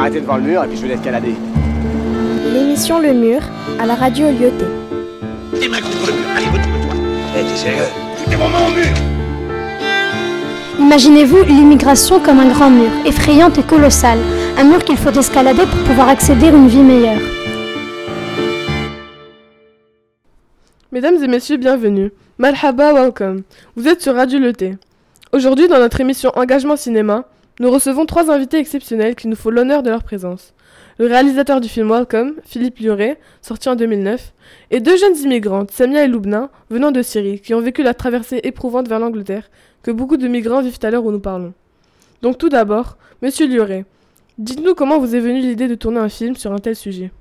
m'arrêter devant le mur et puis je vais l'escalader. L'émission Le Mur à la radio Lyoté. Les mains contre le mur. Allez, retourne-toi. Eh, t'es sérieux? Tu t'es vraiment au mur Imaginez-vous l'immigration comme un grand mur, effrayante et colossal, un mur qu'il faut escalader pour pouvoir accéder à une vie meilleure. Mesdames et messieurs, bienvenue. Malhaba, welcome. Vous êtes sur Radio Le Thé. Aujourd'hui, dans notre émission Engagement Cinéma, nous recevons trois invités exceptionnels qui nous font l'honneur de leur présence. Le réalisateur du film Welcome, Philippe Lioré, sorti en 2009, et deux jeunes immigrantes, Samia et Loubna, venant de Syrie, qui ont vécu la traversée éprouvante vers l'Angleterre que beaucoup de migrants vivent à l'heure où nous parlons. Donc tout d'abord, Monsieur Lioré, dites-nous comment vous est venue l'idée de tourner un film sur un tel sujet.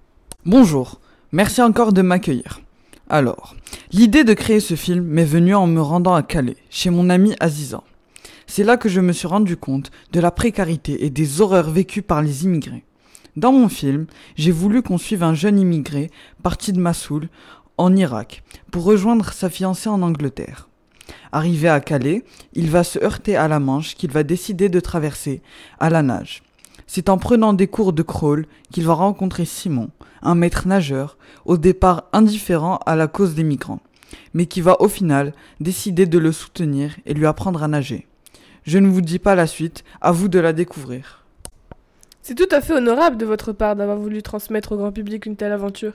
Bonjour, merci encore de m'accueillir. Alors, l'idée de créer ce film m'est venue en me rendant à Calais, chez mon ami Aziza. C'est là que je me suis rendu compte de la précarité et des horreurs vécues par les immigrés. Dans mon film, j'ai voulu qu'on suive un jeune immigré parti de Massoul, en Irak, pour rejoindre sa fiancée en Angleterre. Arrivé à Calais, il va se heurter à la Manche qu'il va décider de traverser à la nage. C'est en prenant des cours de crawl qu'il va rencontrer Simon, un maître nageur, au départ indifférent à la cause des migrants, mais qui va au final décider de le soutenir et lui apprendre à nager. Je ne vous dis pas la suite, à vous de la découvrir. C'est tout à fait honorable de votre part d'avoir voulu transmettre au grand public une telle aventure.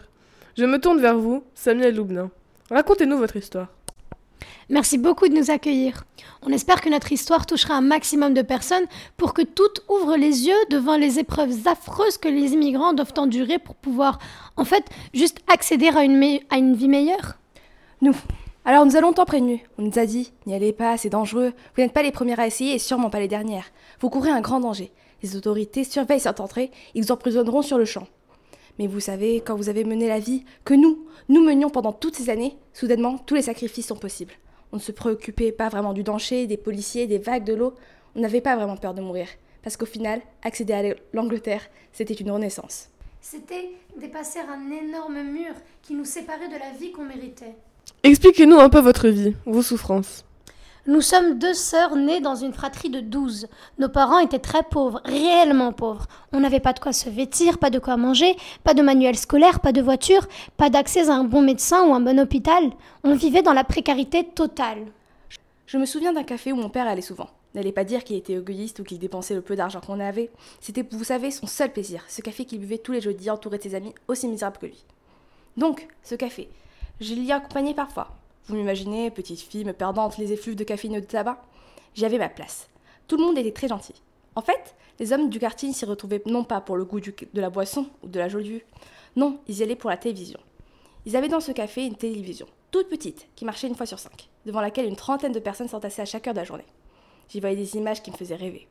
Je me tourne vers vous, Samia et Loubna. Racontez-nous votre histoire. Merci beaucoup de nous accueillir. On espère que notre histoire touchera un maximum de personnes pour que toutes ouvrent les yeux devant les épreuves affreuses que les immigrants doivent endurer pour pouvoir, en fait, juste accéder à une, me- à une vie meilleure. Nous. Alors nous a longtemps prévenus. On nous a dit, n'y allez pas, c'est dangereux. Vous n'êtes pas les premières à essayer et sûrement pas les dernières. Vous courez un grand danger. Les autorités surveillent cette entrée, ils vous emprisonneront sur le champ. Mais vous savez, quand vous avez mené la vie que nous, nous menions pendant toutes ces années, soudainement, tous les sacrifices sont possibles. On ne se préoccupait pas vraiment du danger, des policiers, des vagues, de l'eau. On n'avait pas vraiment peur de mourir. Parce qu'au final, accéder à l'Angleterre, c'était une renaissance. C'était dépasser un énorme mur qui nous séparait de la vie qu'on méritait. Expliquez-nous un peu votre vie, vos souffrances. Nous sommes deux sœurs nées dans une fratrie de douze. Nos parents étaient très pauvres, réellement pauvres. On n'avait pas de quoi se vêtir, pas de quoi manger, pas de manuel scolaire, pas de voiture, pas d'accès à un bon médecin ou un bon hôpital. On vivait dans la précarité totale. Je me souviens d'un café où mon père allait souvent. N'allez pas dire qu'il était égoïste ou qu'il dépensait le peu d'argent qu'on avait. C'était, vous savez, son seul plaisir. Ce café qu'il buvait tous les jeudis entouré de ses amis aussi misérables que lui. Donc, ce café, je l'y accompagnais parfois. Vous m'imaginez, petite fille me perdant entre les effluves de caféine et de tabac J'y avais ma place. Tout le monde était très gentil. En fait, les hommes du quartier s'y retrouvaient non pas pour le goût de la boisson ou de la jolie vue. Non, ils y allaient pour la télévision. Ils avaient dans ce café une télévision, toute petite, qui marchait une fois sur cinq, devant laquelle une trentaine de personnes s'entassaient à chaque heure de la journée. J'y voyais des images qui me faisaient rêver.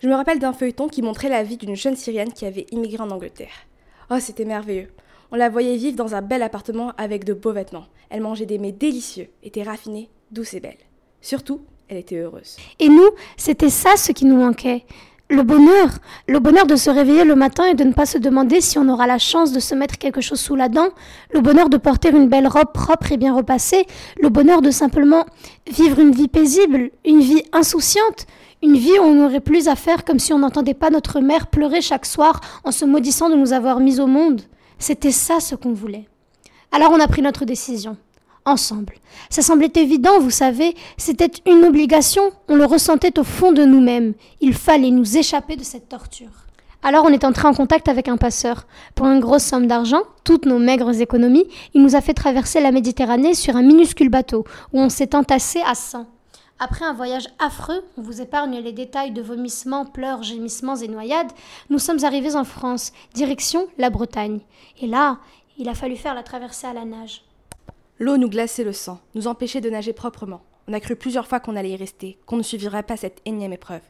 Je me rappelle d'un feuilleton qui montrait la vie d'une jeune Syrienne qui avait immigré en Angleterre. Oh, c'était merveilleux. On la voyait vivre dans un bel appartement avec de beaux vêtements. Elle mangeait des mets délicieux, était raffinée, douce et belle. Surtout, elle était heureuse. Et nous, c'était ça ce qui nous manquait. Le bonheur. Le bonheur de se réveiller le matin et de ne pas se demander si on aura la chance de se mettre quelque chose sous la dent. Le bonheur de porter une belle robe propre et bien repassée. Le bonheur de simplement vivre une vie paisible, une vie insouciante. Une vie où on n'aurait plus à faire comme si on n'entendait pas notre mère pleurer chaque soir en se maudissant de nous avoir mis au monde. C'était ça ce qu'on voulait. Alors on a pris notre décision. Ensemble. Ça semblait évident, vous savez, c'était une obligation, on le ressentait au fond de nous-mêmes. Il fallait nous échapper de cette torture. Alors on est entré en contact avec un passeur. Pour une grosse somme d'argent, toutes nos maigres économies, il nous a fait traverser la Méditerranée sur un minuscule bateau, où on s'est entassé à 100. Après un voyage affreux, on vous épargne les détails de vomissements, pleurs, gémissements et noyades, nous sommes arrivés en France, direction la Bretagne. Et là, il a fallu faire la traversée à la nage. L'eau nous glaçait le sang, nous empêchait de nager proprement. On a cru plusieurs fois qu'on allait y rester, qu'on ne suivrait pas cette énième épreuve.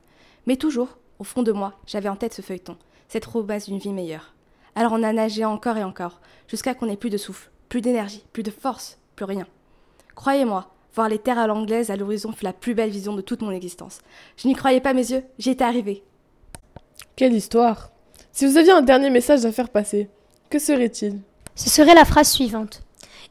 Mais toujours, au fond de moi, j'avais en tête ce feuilleton, cette promesse d'une vie meilleure. Alors on a nagé encore et encore, jusqu'à qu'on n'ait plus de souffle, plus d'énergie, plus de force, plus rien. Croyez-moi, voir les terres à l'anglaise à l'horizon fut la plus belle vision de toute mon existence. Je n'y croyais pas mes yeux, j'y étais arrivée. Quelle histoire Si vous aviez un dernier message à faire passer, que serait-il? Ce serait la phrase suivante.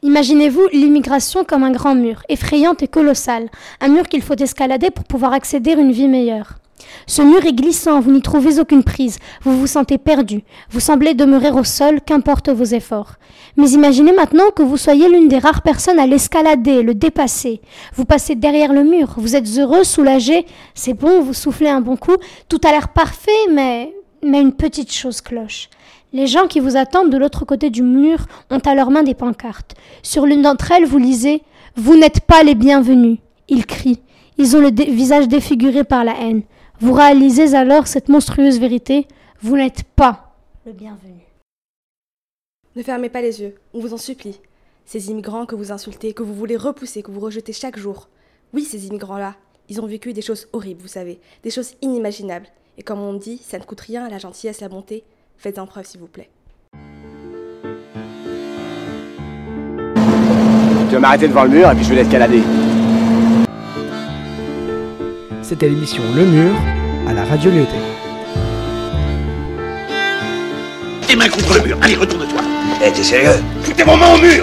Imaginez-vous l'immigration comme un grand mur, effrayante et colossal, un mur qu'il faut escalader pour pouvoir accéder à une vie meilleure. Ce mur est glissant, vous n'y trouvez aucune prise, vous vous sentez perdu, vous semblez demeurer au sol, qu'importe vos efforts. Mais imaginez maintenant que vous soyez l'une des rares personnes à l'escalader, le dépasser. Vous passez derrière le mur, vous êtes heureux, soulagé, c'est bon, vous soufflez un bon coup, tout a l'air parfait, mais... mais une petite chose cloche. Les gens qui vous attendent de l'autre côté du mur ont à leurs mains des pancartes. Sur l'une d'entre elles, vous lisez Vous n'êtes pas les bienvenus. Ils crient. Ils ont le visage défiguré par la haine. Vous réalisez alors cette monstrueuse vérité Vous n'êtes pas le bienvenu. Ne fermez pas les yeux, on vous en supplie. Ces immigrants que vous insultez, que vous voulez repousser, que vous rejetez chaque jour. Oui, ces immigrants-là, ils ont vécu des choses horribles, vous savez, des choses inimaginables. Et comme on dit, ça ne coûte rien, la gentillesse, la bonté. Faites-en preuve, s'il vous plaît. Tu vas m'arrêter devant le mur et puis je vais l'escalader. C'était l'émission Le Mur à la radio Lyoté. Tes mains contre le mur. Allez, retourne-toi. Eh, t'es sérieux? Foutez vos mains au mur